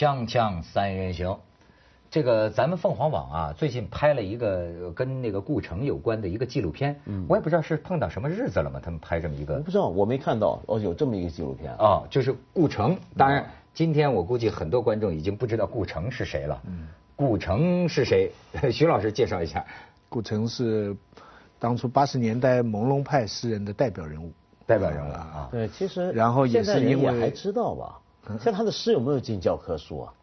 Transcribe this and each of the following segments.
锵锵三人行，这个咱们凤凰网啊，最近拍了一个跟那个顾城有关的一个纪录片。嗯，我也不知道是碰到什么日子了嘛，他们拍这么一个。我不知道，我没看到哦，有这么一个纪录片哦，就是顾城。当然，今天我估计很多观众已经不知道顾城是谁了。嗯，顾城是谁？徐老师介绍一下。顾城是当初八十年代朦胧派诗人的代表人物。代表人物啊。对，其实然后也是因为还知道吧？像他的诗有没有进教科书啊？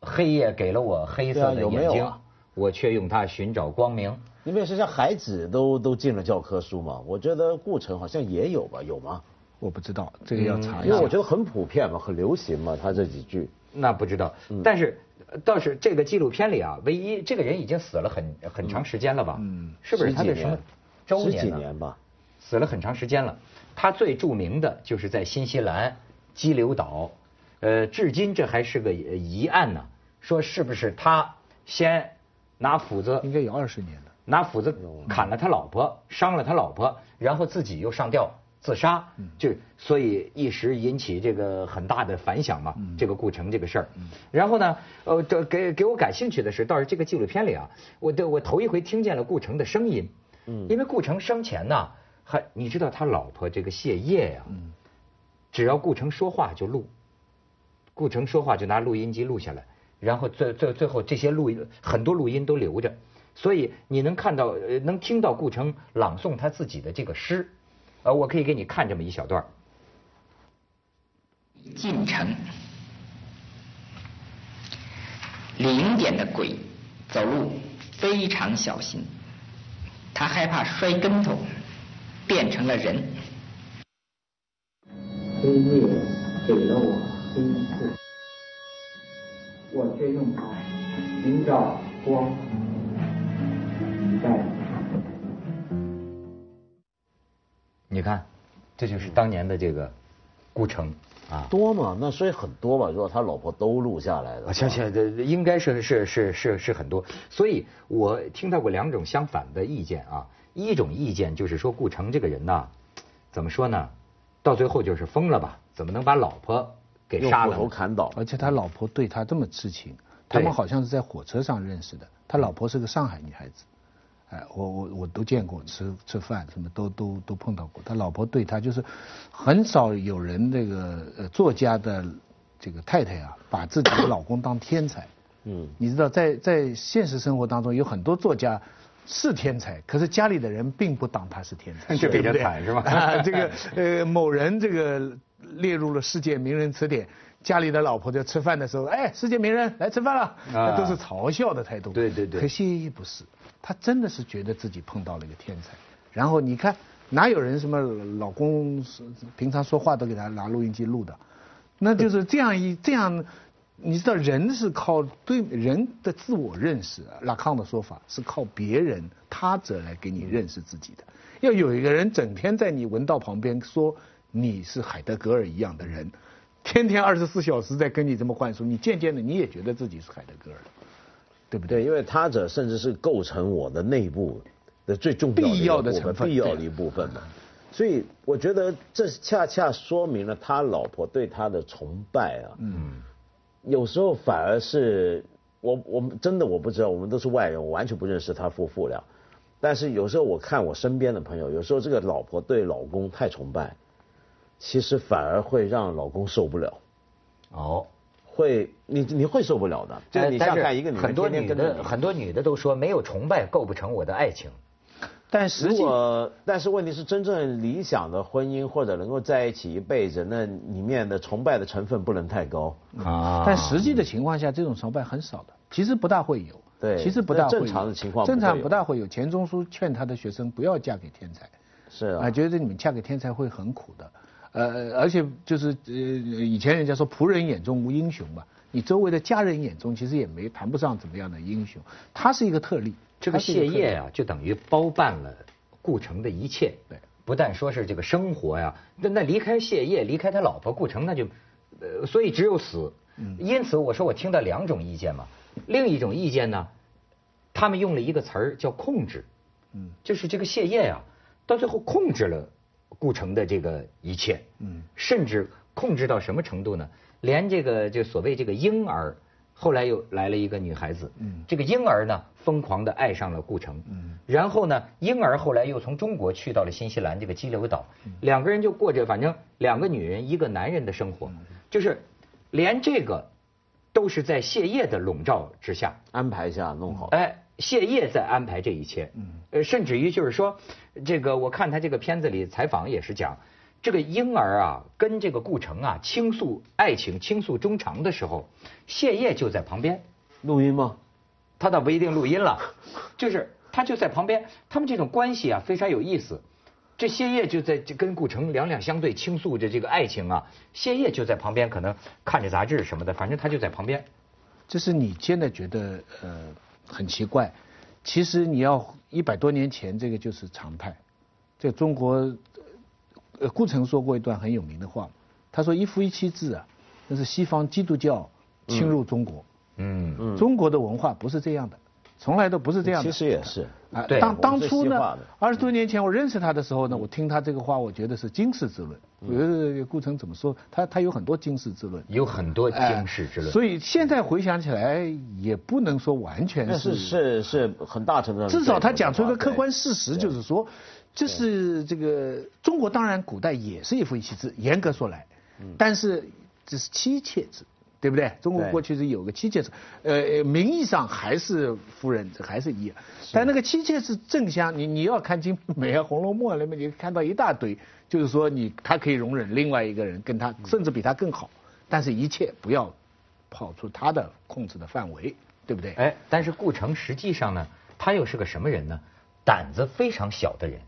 黑夜给了我黑色的眼睛，我却用它寻找光明。因为是像海子都都进了教科书嘛，我觉得顾城好像也有吧？有吗？我不知道，这个要查一下。因为我觉得很普遍嘛，很流行嘛，他这几句。那不知道，但是倒是这个纪录片里啊，唯一这个人已经死了很很长时间了吧？嗯，是不是他的什么周年？十几年吧，死了很长时间了。他最著名的就是在新西兰激流岛，呃，至今这还是个疑案呢。说是不是他先拿斧子？应该有二十年了。拿斧子砍了他老婆，伤了他老婆，然后自己又上吊自杀，就所以一时引起这个很大的反响嘛。这个顾城这个事儿。然后呢，呃，这给给我感兴趣的是，倒是这个纪录片里啊，我的我头一回听见了顾城的声音。嗯。因为顾城生前呢，还你知道他老婆这个谢烨呀，只要顾城说话就录，顾城说话就拿录音机录下来。然后最最最后这些录音很多录音都留着，所以你能看到呃能听到顾城朗诵他自己的这个诗，呃我可以给你看这么一小段。进城，零点的鬼走路非常小心，他害怕摔跟头，变成了人。黑夜给了我黑色。我却用它寻找光。在。你看，这就是当年的这个顾城啊。多嘛？那所以很多吧。如果他老婆都录下来的，想想这应该是是是是是很多。所以我听到过两种相反的意见啊。一种意见就是说，顾城这个人呐，怎么说呢？到最后就是疯了吧？怎么能把老婆？给杀了，头砍倒，而且他老婆对他这么痴情，他们好像是在火车上认识的。他老婆是个上海女孩子，哎，我我我都见过，吃吃饭什么都都都碰到过。他老婆对他就是很少有人这个呃作家的这个太太啊，把自己的老公当天才。嗯，你知道在在现实生活当中有很多作家是天才，可是家里的人并不当他是天才，就比较惨是吧？啊，这个呃某人这个。列入了世界名人词典，家里的老婆在吃饭的时候，哎，世界名人来吃饭了，那都是嘲笑的态度。对对对。可谢依依不是，她真的是觉得自己碰到了一个天才。然后你看，哪有人什么老公平常说话都给他拿录音机录的？那就是这样一这样，你知道人是靠对人的自我认识，拉康的说法是靠别人他者来给你认识自己的。要有一个人整天在你闻道旁边说。你是海德格尔一样的人，天天二十四小时在跟你这么灌输，你渐渐的你也觉得自己是海德格尔，对不对？因为他者甚至是构成我的内部的最重要的部分，必要的一部分嘛。所以我觉得这恰恰说明了他老婆对他的崇拜啊。嗯。有时候反而是我我们真的我不知道，我们都是外人，我完全不认识他夫妇俩。但是有时候我看我身边的朋友，有时候这个老婆对老公太崇拜。其实反而会让老公受不了，哦，会你你会受不了的。就你想看一个女的很多女的很多女的都说没有崇拜构不成我的爱情，但实际但是问题是真正理想的婚姻或者能够在一起一辈子，那里面的崇拜的成分不能太高啊。但实际的情况下，这种崇拜很少的，其实不大会有。对，其实不大正常的情况，正常不大会有。钱钟书劝他的学生不要嫁给天才，是啊，觉得你们嫁给天才会很苦的。呃，而且就是呃，以前人家说仆人眼中无英雄嘛，你周围的家人眼中其实也没谈不上怎么样的英雄，他是一个特例。这个谢烨啊，就等于包办了顾城的一切。对，不但说是这个生活呀，那那离开谢烨，离开他老婆顾城，那就，呃，所以只有死。嗯。因此我说我听到两种意见嘛，另一种意见呢，他们用了一个词儿叫控制。嗯。就是这个谢烨呀，到最后控制了。顾城的这个一切，嗯，甚至控制到什么程度呢？连这个就所谓这个婴儿，后来又来了一个女孩子，嗯，这个婴儿呢疯狂的爱上了顾城，嗯，然后呢婴儿后来又从中国去到了新西兰这个激流岛，两个人就过着反正两个女人一个男人的生活，就是连这个都是在谢烨的笼罩之下。安排下弄好。哎。谢烨在安排这一切，呃，甚至于就是说，这个我看他这个片子里采访也是讲，这个婴儿啊跟这个顾城啊倾诉爱情、倾诉衷肠的时候，谢烨就在旁边录音吗？他倒不一定录音了，就是他就在旁边，他们这种关系啊非常有意思。这谢烨就在跟顾城两两相对倾诉着这个爱情啊，谢烨就在旁边可能看着杂志什么的，反正他就在旁边。这是你现在觉得呃。很奇怪，其实你要一百多年前这个就是常态。在中国，呃，顾城说过一段很有名的话，他说一夫一妻制啊，那是西方基督教侵入中国。嗯嗯，中国的文化不是这样的。从来都不是这样的。其实也是。啊，当当初呢，二十多年前我认识他的时候呢，我听他这个话，我觉得是经世之论。我觉得顾城怎么说，他他有很多经世之论。有很多经世之论。所以现在回想起来，也不能说完全是是是很大程度。至少他讲出一个客观事实，就是说，这是这个中国当然古代也是一夫一妻制，严格说来，但是这是妻妾制。对不对？中国过去是有个妻妾制，呃，名义上还是夫人，这还是一，但那个妻妾是正香，你你要看《金美》啊，《红楼梦》里面，你看到一大堆，就是说你他可以容忍另外一个人跟他，甚至比他更好，但是一切不要跑出他的控制的范围，对不对？哎，但是顾城实际上呢，他又是个什么人呢？胆子非常小的人，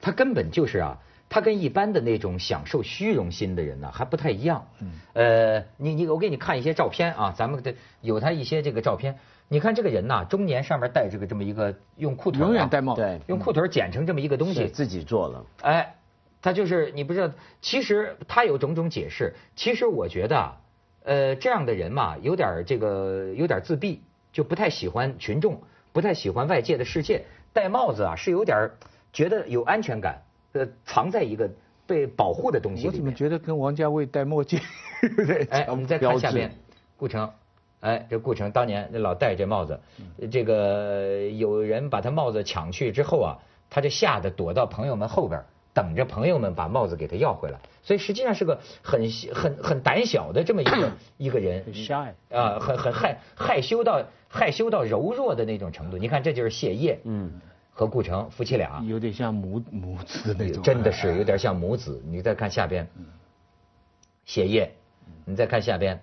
他根本就是啊。他跟一般的那种享受虚荣心的人呢还不太一样。嗯。呃，你你我给你看一些照片啊，咱们的有他一些这个照片。你看这个人呐，中年上面戴这个这么一个用裤腿永远戴帽，对，用裤腿剪成这么一个东西，自己做了。哎，他就是你不知道，其实他有种种解释。其实我觉得，呃，这样的人嘛，有点这个有点自闭，就不太喜欢群众，不太喜欢外界的世界。戴帽子啊，是有点觉得有安全感。呃，藏在一个被保护的东西里面。我怎么觉得跟王家卫戴墨镜？哎，我们再看下面，顾城，哎，这顾城当年老戴这帽子，这个有人把他帽子抢去之后啊，他就吓得躲到朋友们后边，等着朋友们把帽子给他要回来。所以实际上是个很很很胆小的这么一个 一个人。shy 啊，很很害害羞到害羞到柔弱的那种程度。你看，这就是谢烨。嗯。和顾城夫妻俩有点像母母子那种，真的是有点像母子。你再看下边，谢烨，你再看下边，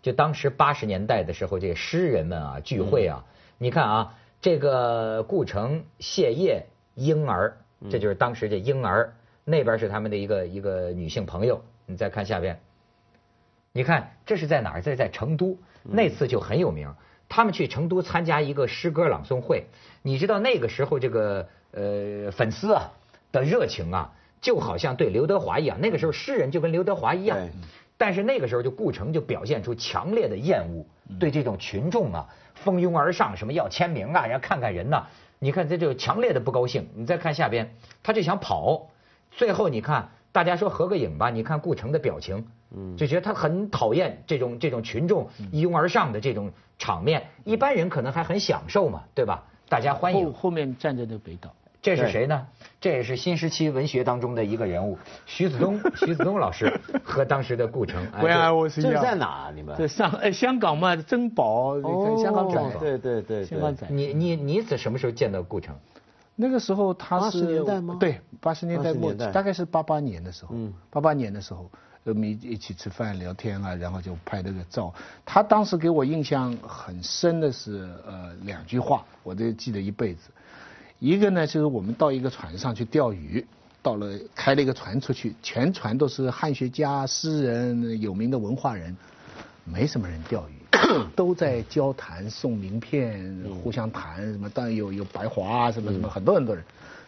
就当时八十年代的时候，这诗人们啊聚会啊，你看啊，这个顾城、谢烨、婴儿，这就是当时这婴儿，那边是他们的一个一个女性朋友。你再看下边，你看这是在哪儿？这是在成都，那次就很有名。他们去成都参加一个诗歌朗诵会，你知道那个时候这个呃粉丝啊的热情啊，就好像对刘德华一样。那个时候诗人就跟刘德华一样，但是那个时候就顾城就表现出强烈的厌恶，对这种群众啊蜂拥而上，什么要签名啊，要看看人呐。你看这就强烈的不高兴。你再看下边，他就想跑，最后你看大家说合个影吧，你看顾城的表情。嗯，就觉得他很讨厌这种这种群众一拥而上的这种场面，一般人可能还很享受嘛，对吧？大家欢迎。后后面站着的北岛，这是谁呢？这也是新时期文学当中的一个人物，徐子东，徐子东老师和当时的顾城。这是在哪？你们？在上哎香港嘛，珍宝，香港仔。对对对，香港仔。你你你在什么时候见到顾城？那个时候他是八十年代吗？对，八十年代末，大概是八八年的时候。嗯，八八年的时候。我们一起吃饭聊天啊，然后就拍那个照。他当时给我印象很深的是呃两句话，我都记得一辈子。一个呢就是我们到一个船上去钓鱼，到了开了一个船出去，全船都是汉学家、诗人、有名的文化人，没什么人钓鱼，都在交谈、送名片、互相谈什么。当然有有白华啊什么什么，很多很多人，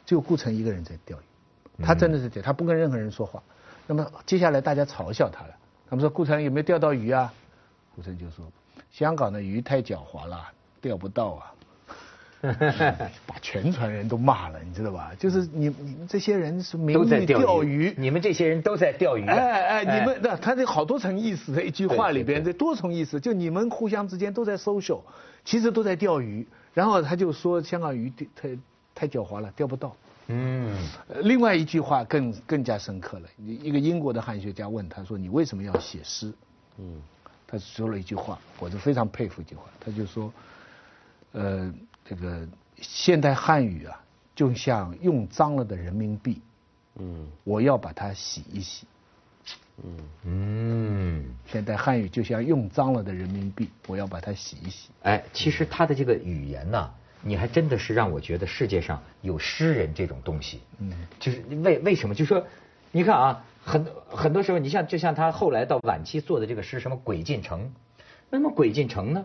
就顾城一个人在钓鱼。他真的是这样，他不跟任何人说话。那么接下来大家嘲笑他了，他们说顾城有没有钓到鱼啊？顾城就说香港的鱼太狡猾了，钓不到啊。把全船人都骂了，你知道吧？就是你你们这些人是名义都在钓钓鱼，你们这些人都在钓鱼。哎哎，你们那他这好多层意思，这一句话里边这多重意思，就你们互相之间都在 social，其实都在钓鱼。然后他就说香港鱼太太狡猾了，钓不到。嗯，另外一句话更更加深刻了。一个英国的汉学家问他说：“你为什么要写诗？”嗯，他说了一句话，我就非常佩服一句话，他就说：“呃，这个现代汉语啊，就像用脏了的人民币，嗯，我要把它洗一洗。”嗯嗯，现代汉语就像用脏了的人民币，我要把它洗一洗。哎，其实他的这个语言呢。你还真的是让我觉得世界上有诗人这种东西，嗯，就是为为什么？就说，你看啊，很很多时候，你像就像他后来到晚期做的这个诗，什么《鬼进城》，那么《鬼进城》呢？《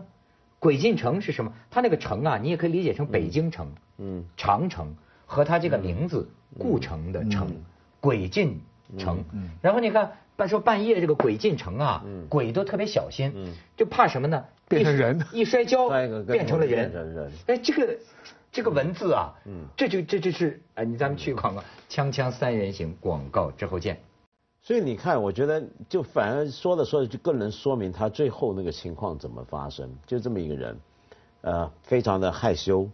鬼进城》是什么？他那个城啊，你也可以理解成北京城，嗯，长城和他这个名字故城的城，鬼进城。然后你看，半说半夜这个鬼进城啊，鬼都特别小心，就怕什么呢？变成人，一摔跤变成了人。哎，这个这个文字啊，嗯，这就这就是哎，你咱们去广告，锵锵三人行广告之后见。所以你看，我觉得就反而说着说着就更能说明他最后那个情况怎么发生。就这么一个人，呃，非常的害羞，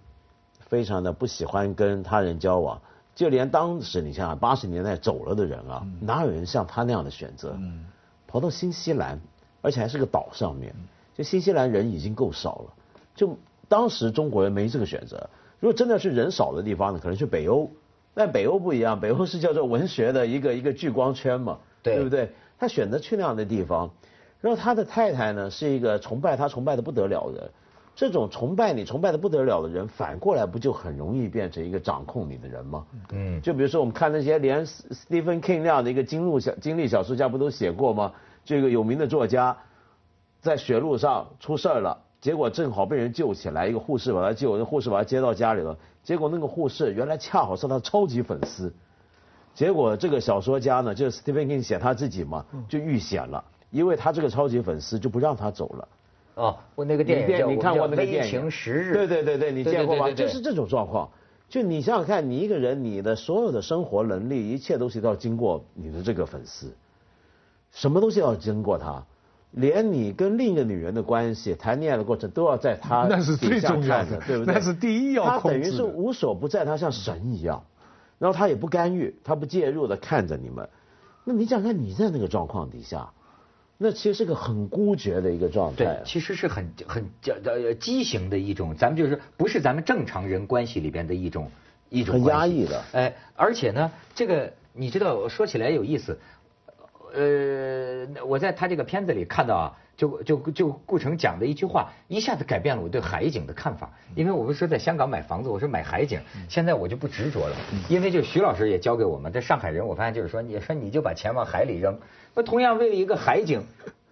非常的不喜欢跟他人交往，就连当时你想想八十年代走了的人啊，哪有人像他那样的选择？嗯，跑到新西兰，而且还是个岛上面。就新西兰人已经够少了，就当时中国人没这个选择。如果真的是人少的地方呢，可能去北欧。但北欧不一样，北欧是叫做文学的一个一个聚光圈嘛，对不对？他选择去那样的地方，然后他的太太呢是一个崇拜他崇拜的不得了的。这种崇拜你崇拜的不得了的人，反过来不就很容易变成一个掌控你的人吗？嗯。就比如说我们看那些连 Stephen King 那样的一个经路小经历小说家不都写过吗？这个有名的作家。在雪路上出事儿了，结果正好被人救起来，一个护士把他救，那护士把他接到家里了。结果那个护士原来恰好是他超级粉丝，结果这个小说家呢，就是 Stephen King 写他自己嘛，就遇险了，因为他这个超级粉丝就不让他走了。哦，我那个电影你看过那个电影《时日》？对对对对，你见过吗？就是这种状况。就你想想看，你一个人，你的所有的生活能力，一切东西都要经过你的这个粉丝，什么东西要经过他。连你跟另一个女人的关系、谈恋爱的过程都要在他那是最重要的，对不对？那是第一要他等于是无所不在，他像神一样，然后他也不干预，他不介入的看着你们。那你想看你在那个状况底下，那其实是个很孤绝的一个状态。对，其实是很很叫叫畸形的一种，咱们就是不是咱们正常人关系里边的一种一种很压抑的。哎，而且呢，这个你知道，说起来有意思。呃，我在他这个片子里看到啊，就就就顾城讲的一句话，一下子改变了我对海景的看法。因为我不是说在香港买房子，我说买海景，现在我就不执着了。因为就徐老师也教给我们，这上海人我发现就是说，你说你就把钱往海里扔，那同样为了一个海景，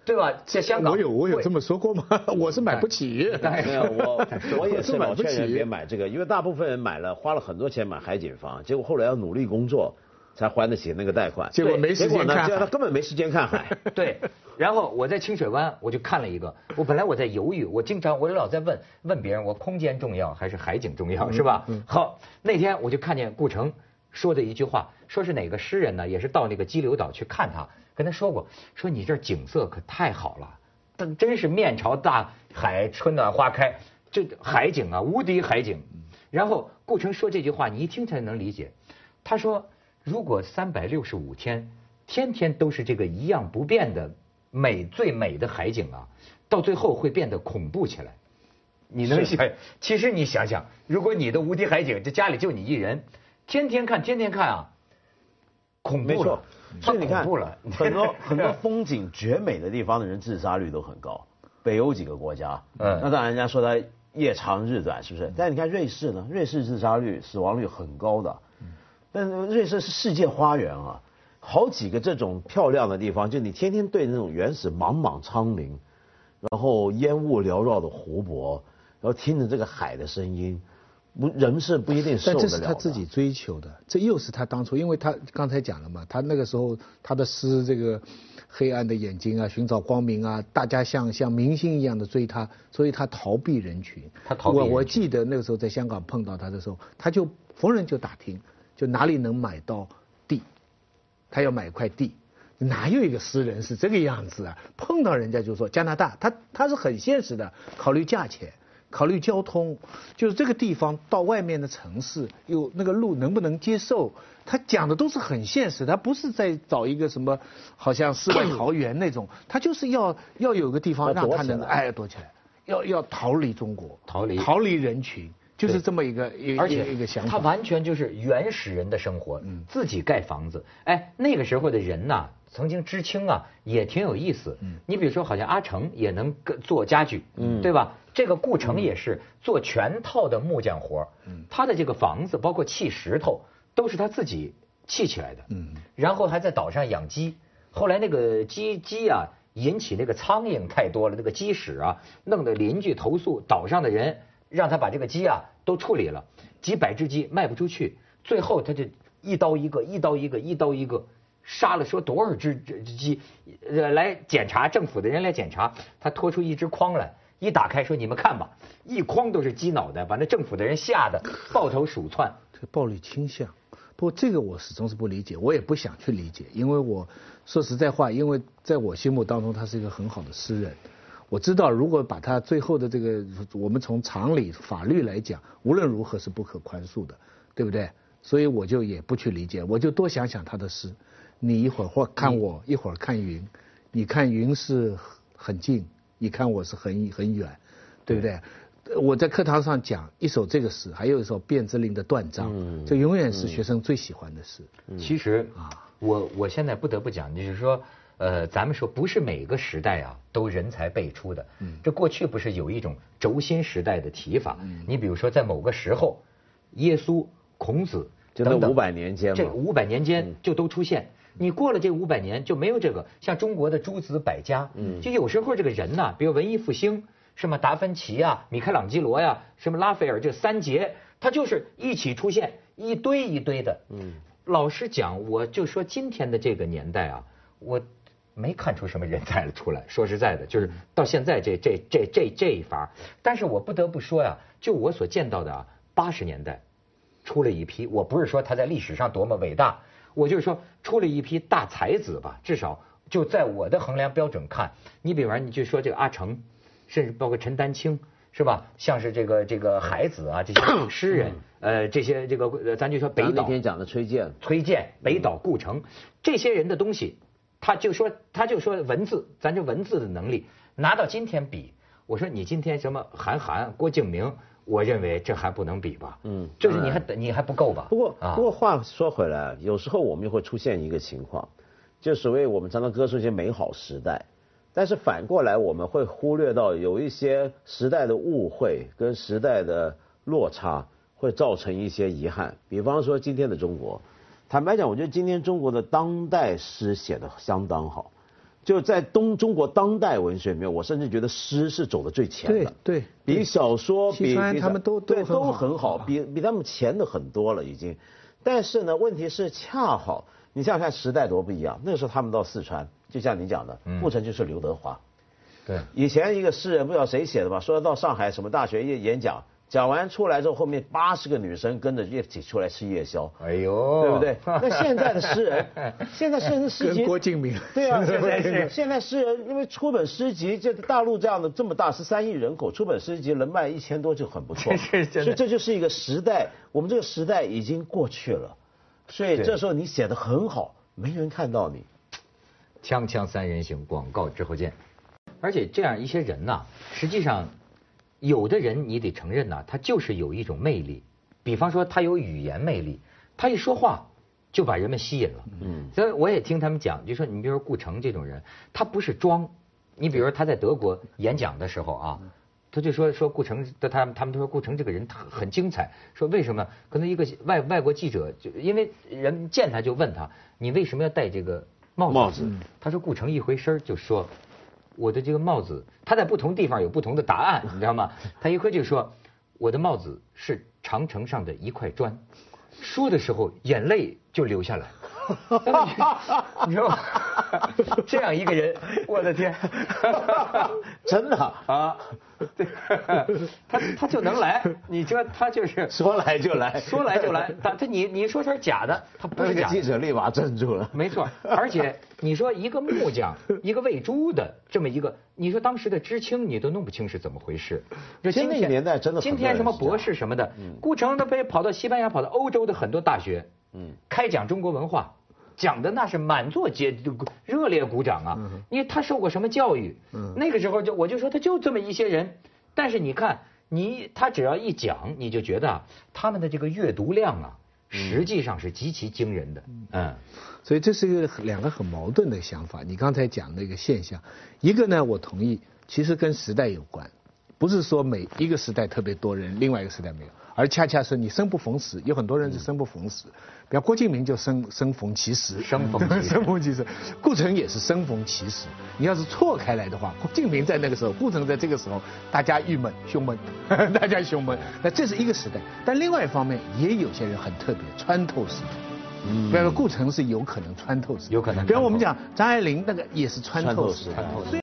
对吧？在香港，我有我有这么说过吗？我是买不起。没有我 我也是买不起别买这个，因为大部分人买了花了很多钱买海景房，结果后来要努力工作。才还得起那个贷款，结果没时间看，他根本没时间看海。对，然后我在清水湾，我就看了一个。我本来我在犹豫，我经常我老在问问别人，我空间重要还是海景重要，是吧？好，那天我就看见顾城说的一句话，说是哪个诗人呢？也是到那个激流岛去看他，跟他说过，说你这景色可太好了，真真是面朝大海，春暖花开，这海景啊，无敌海景。然后顾城说这句话，你一听才能理解。他说。如果三百六十五天，天天都是这个一样不变的美最美的海景啊，到最后会变得恐怖起来。你能想？其实你想想，如果你的无敌海景，这家里就你一人，天天看，天天看啊，恐怖了。所以你看，很多很多风景绝美的地方的人自杀率都很高。北欧几个国家，嗯，那当然人家说他夜长日短，是不是？但你看瑞士呢？瑞士自杀率、死亡率很高的。但是瑞士是世界花园啊，好几个这种漂亮的地方，就你天天对那种原始莽莽苍林，然后烟雾缭绕的湖泊，然后听着这个海的声音，不人是不一定受得了但这。是他自己追求的，这又是他当初，因为他刚才讲了嘛，他那个时候他的诗这个黑暗的眼睛啊，寻找光明啊，大家像像明星一样的追他，所以他逃避人群。他逃避我我记得那个时候在香港碰到他的时候，他就逢人就打听，就哪里能买到地，他要买一块地。哪有一个诗人是这个样子啊？碰到人家就说加拿大，他他是很现实的，考虑价钱，考虑交通，就是这个地方到外面的城市有那个路能不能接受？他讲的都是很现实，他不是在找一个什么好像世外桃源那种，他就是要要有个地方让他能哎躲起来，要要逃离中国，逃离逃离人群，就是这么一个一个而且一个想法。他完全就是原始人的生活，嗯自己盖房子。哎，那个时候的人呐，曾经知青啊，也挺有意思。嗯你比如说，好像阿成也能做家具，对吧？这个顾城也是做全套的木匠活他的这个房子，包括砌石头，都是他自己砌起来的。嗯然后还在岛上养鸡，后来那个鸡鸡啊引起那个苍蝇太多了，那个鸡屎啊，弄得邻居投诉，岛上的人让他把这个鸡啊都处理了，几百只鸡卖不出去，最后他就一刀一个，一刀一个，一刀一个。杀了说多少只鸡，呃，来检查政府的人来检查，他拖出一只筐来，一打开说你们看吧，一筐都是鸡脑袋，把那政府的人吓得抱头鼠窜。这个暴力倾向。不过这个我始终是不理解，我也不想去理解，因为我说实在话，因为在我心目当中他是一个很好的诗人。我知道，如果把他最后的这个，我们从常理、法律来讲，无论如何是不可宽恕的，对不对？所以我就也不去理解，我就多想想他的诗。你一会儿或看我，一会儿看云，你看云是很近，你看我是很很远，对不对？我在课堂上讲一首这个诗，还有一首卞之琳的断章，这永远是学生最喜欢的诗。其实啊我我现在不得不讲，就是说，呃，咱们说不是每个时代啊都人才辈出的。嗯这过去不是有一种轴心时代的提法？你比如说在某个时候，耶稣、孔子就那等等500年间嘛这五百年间就都出现。你过了这五百年就没有这个，像中国的诸子百家，就有时候这个人呐，比如文艺复兴，什么达芬奇呀、米开朗基罗呀、什么拉斐尔这三杰，他就是一起出现，一堆一堆的。嗯，老实讲，我就说今天的这个年代啊，我没看出什么人才出来。说实在的，就是到现在这这这这这一伐，但是我不得不说呀，就我所见到的啊，八十年代出了一批，我不是说他在历史上多么伟大，我就是说出了一批大才子吧，至少就在我的衡量标准看，你比方你就说这个阿城，甚至包括陈丹青。是吧？像是这个这个海子啊，这些诗人，呃，这些这个呃咱就说北岛那天讲的崔健，崔健、北岛、顾城这些人的东西，他就说他就说文字，咱这文字的能力拿到今天比，我说你今天什么韩寒、郭敬明，我认为这还不能比吧？嗯就是你还你还不够吧？不过，啊不过话说回来，有时候我们又会出现一个情况，就所谓我们常常歌颂一些美好时代，但是反过来我们会忽略到有一些时代的误会跟时代的落差，会造成一些遗憾。比方说今天的中国，坦白讲，我觉得今天中国的当代诗写的相当好。就在东中国当代文学里面，我甚至觉得诗是走的最前的。对对比小说比比他们都都对很好都很好，比比他们前的很多了已经。但是呢，问题是恰好你想想看时代多不一样。那个时候他们到四川，就像你讲的，顾城就是刘德华。对，以前一个诗人不知道谁写的吧，说到上海什么大学演演讲，讲完出来之后，后面八十个女生跟着一起出来吃夜宵。哎呦，对不对？那现在的诗人，现在诗人的诗集跟郭敬明对啊，现在是现在诗人因为出本诗集，这大陆这样的这么大十三亿人口，出本诗集能卖一千多就很不错。所以这就是一个时代，我们这个时代已经过去了，所以这时候你写的很好，没人看到你。锵锵三人行，广告之后见。而且这样一些人呐、实际上有的人你得承认呐、他就是有一种魅力。比方说他有语言魅力，他一说话就把人们吸引了。嗯，所以我也听他们讲，就说你比如说顾城这种人，他不是装。你比如说他在德国演讲的时候啊，他就说说顾城的他他们都说顾城这个人他很精彩，说为什么？可能一个外外国记者就因为人见他就问他，你为什么要戴这个帽子？帽子他说顾城一回身就说，我的这个帽子，他在不同地方有不同的答案，你知道吗？他一回就说，我的帽子是长城上的一块砖，说的时候眼泪就流下来。你说 这样一个人，我的天，真的啊，他他就能来，你说他就是 说来就来，说来就来，他他你你说他是假的，他不是假的。记者立马镇住了。没错，而且你说一个木匠，一个喂猪的这么一个，你说当时的知青你都弄不清是怎么回事。其实那个年代真的，今天什么博士什么的，顾城他被跑到西班牙，跑到欧洲的很多大学。嗯，开讲中国文化，讲的那是满座皆热烈鼓掌啊！因为他受过什么教育？嗯，那个时候就我就说他就这么一些人，但是你看你他只要一讲，你就觉得啊，他们的这个阅读量啊，实际上是极其惊人的。嗯，所以这是一个两个很矛盾的想法。你刚才讲那个现象，一个呢，我同意，其实跟时代有关，不是说每一个时代特别多人，另外一个时代没有。而恰恰是你生不逢时，有很多人是生不逢时，比方郭敬明就生生逢其时，生逢 生逢其时，顾城也是生逢其时。你要是错开来的话，郭敬明在那个时候，顾城在这个时候，大家郁闷胸闷，大家胸闷。那这是一个时代，但另外一方面也有些人很特别，穿透时代。嗯，比方说顾城是有可能穿透时代，有可能。比方我们讲张爱玲那个也是穿透时代。